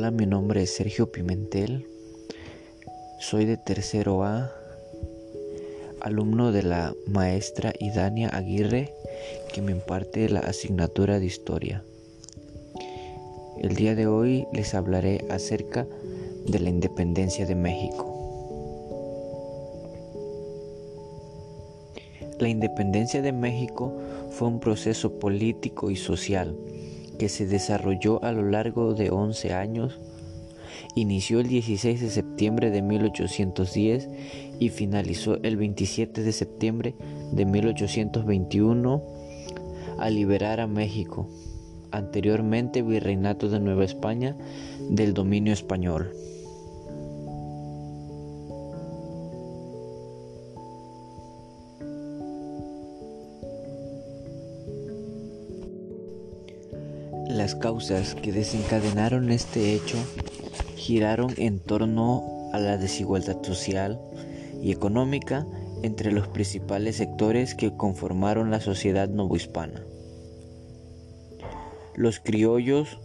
Hola, mi nombre es Sergio Pimentel. Soy de tercero A, alumno de la maestra Idania Aguirre, que me imparte la asignatura de historia. El día de hoy les hablaré acerca de la independencia de México. La independencia de México fue un proceso político y social que se desarrolló a lo largo de 11 años. Inició el 16 de septiembre de 1810 y finalizó el 27 de septiembre de 1821 al liberar a México, anteriormente virreinato de Nueva España, del dominio español. Las causas que desencadenaron este hecho giraron en torno a la desigualdad social y económica entre los principales sectores que conformaron la sociedad novohispana. Los criollos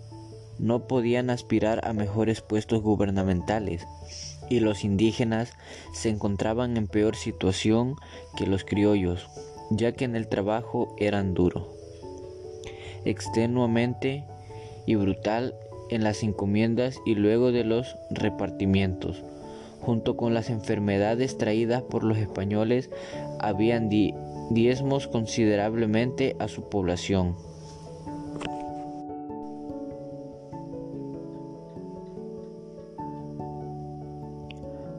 no podían aspirar a mejores puestos gubernamentales y los indígenas se encontraban en peor situación que los criollos, ya que en el trabajo eran duros extenuamente y brutal en las encomiendas y luego de los repartimientos. Junto con las enfermedades traídas por los españoles, habían diezmos considerablemente a su población.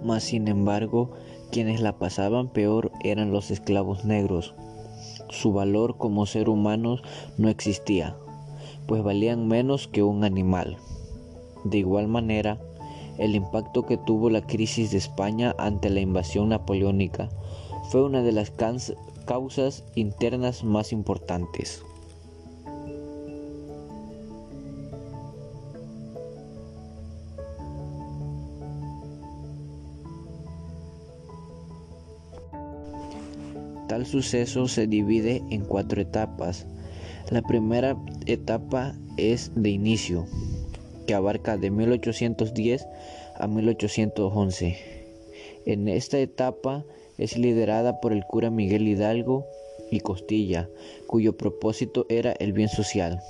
Mas sin embargo, quienes la pasaban peor eran los esclavos negros, su valor como ser humanos no existía, pues valían menos que un animal. De igual manera, el impacto que tuvo la crisis de España ante la invasión napoleónica fue una de las causas internas más importantes. Suceso se divide en cuatro etapas. La primera etapa es de inicio, que abarca de 1810 a 1811. En esta etapa es liderada por el cura Miguel Hidalgo y Costilla, cuyo propósito era el bien social.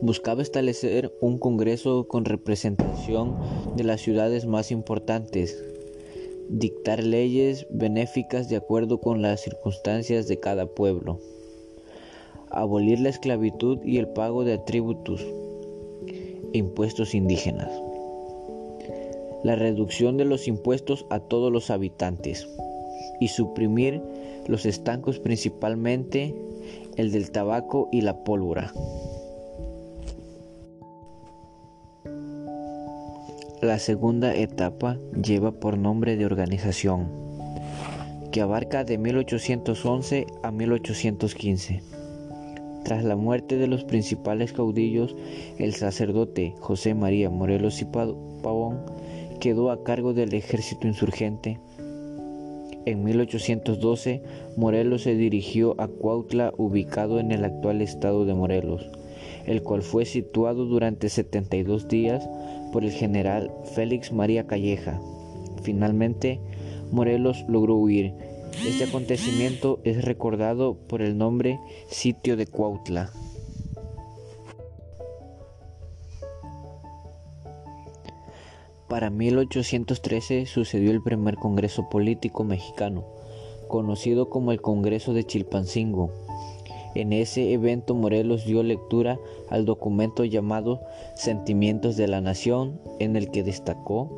Buscaba establecer un congreso con representación de las ciudades más importantes, dictar leyes benéficas de acuerdo con las circunstancias de cada pueblo, abolir la esclavitud y el pago de tributos impuestos indígenas, la reducción de los impuestos a todos los habitantes y suprimir los estancos principalmente el del tabaco y la pólvora. La segunda etapa lleva por nombre de organización, que abarca de 1811 a 1815. Tras la muerte de los principales caudillos, el sacerdote José María Morelos y Pavón quedó a cargo del ejército insurgente. En 1812, Morelos se dirigió a Cuautla, ubicado en el actual estado de Morelos, el cual fue situado durante 72 días por el general Félix María Calleja. Finalmente, Morelos logró huir. Este acontecimiento es recordado por el nombre Sitio de Cuautla. Para 1813 sucedió el primer Congreso Político Mexicano, conocido como el Congreso de Chilpancingo, en ese evento Morelos dio lectura al documento llamado Sentimientos de la Nación, en el que destacó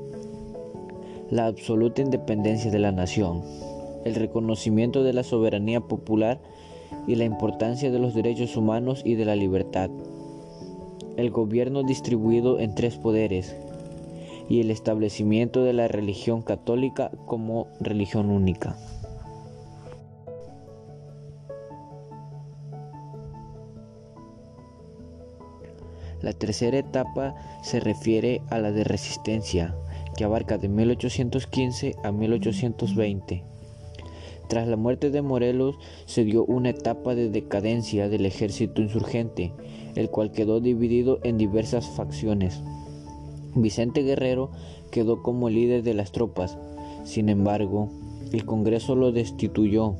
la absoluta independencia de la nación, el reconocimiento de la soberanía popular y la importancia de los derechos humanos y de la libertad, el gobierno distribuido en tres poderes y el establecimiento de la religión católica como religión única. La tercera etapa se refiere a la de resistencia, que abarca de 1815 a 1820. Tras la muerte de Morelos se dio una etapa de decadencia del ejército insurgente, el cual quedó dividido en diversas facciones. Vicente Guerrero quedó como líder de las tropas. Sin embargo, el Congreso lo destituyó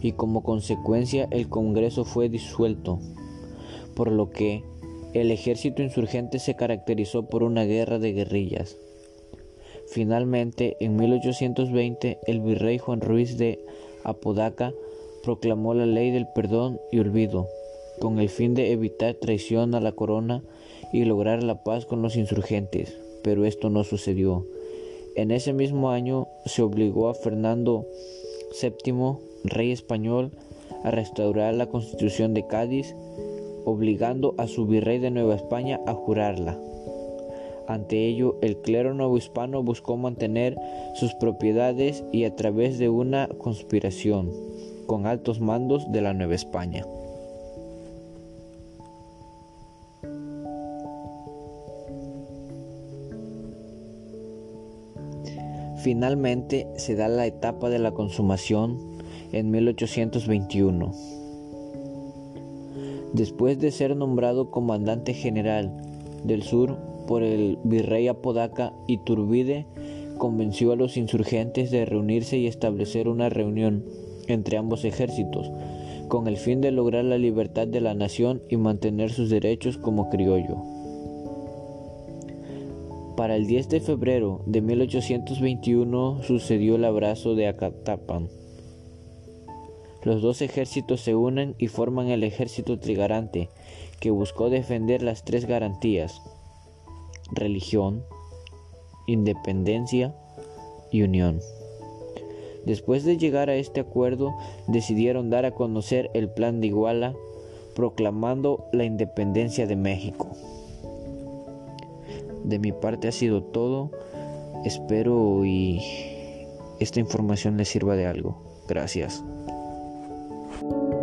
y como consecuencia el Congreso fue disuelto, por lo que el ejército insurgente se caracterizó por una guerra de guerrillas. Finalmente, en 1820, el virrey Juan Ruiz de Apodaca proclamó la ley del perdón y olvido, con el fin de evitar traición a la corona y lograr la paz con los insurgentes, pero esto no sucedió. En ese mismo año se obligó a Fernando VII, rey español, a restaurar la constitución de Cádiz, obligando a su virrey de Nueva España a jurarla. Ante ello, el clero novohispano buscó mantener sus propiedades y a través de una conspiración con altos mandos de la Nueva España. Finalmente se da la etapa de la consumación en 1821. Después de ser nombrado comandante general del sur por el virrey Apodaca, Iturbide convenció a los insurgentes de reunirse y establecer una reunión entre ambos ejércitos, con el fin de lograr la libertad de la nación y mantener sus derechos como criollo. Para el 10 de febrero de 1821 sucedió el abrazo de Acatapan. Los dos ejércitos se unen y forman el ejército trigarante, que buscó defender las tres garantías, religión, independencia y unión. Después de llegar a este acuerdo, decidieron dar a conocer el plan de Iguala, proclamando la independencia de México. De mi parte ha sido todo. Espero y esta información les sirva de algo. Gracias. thank you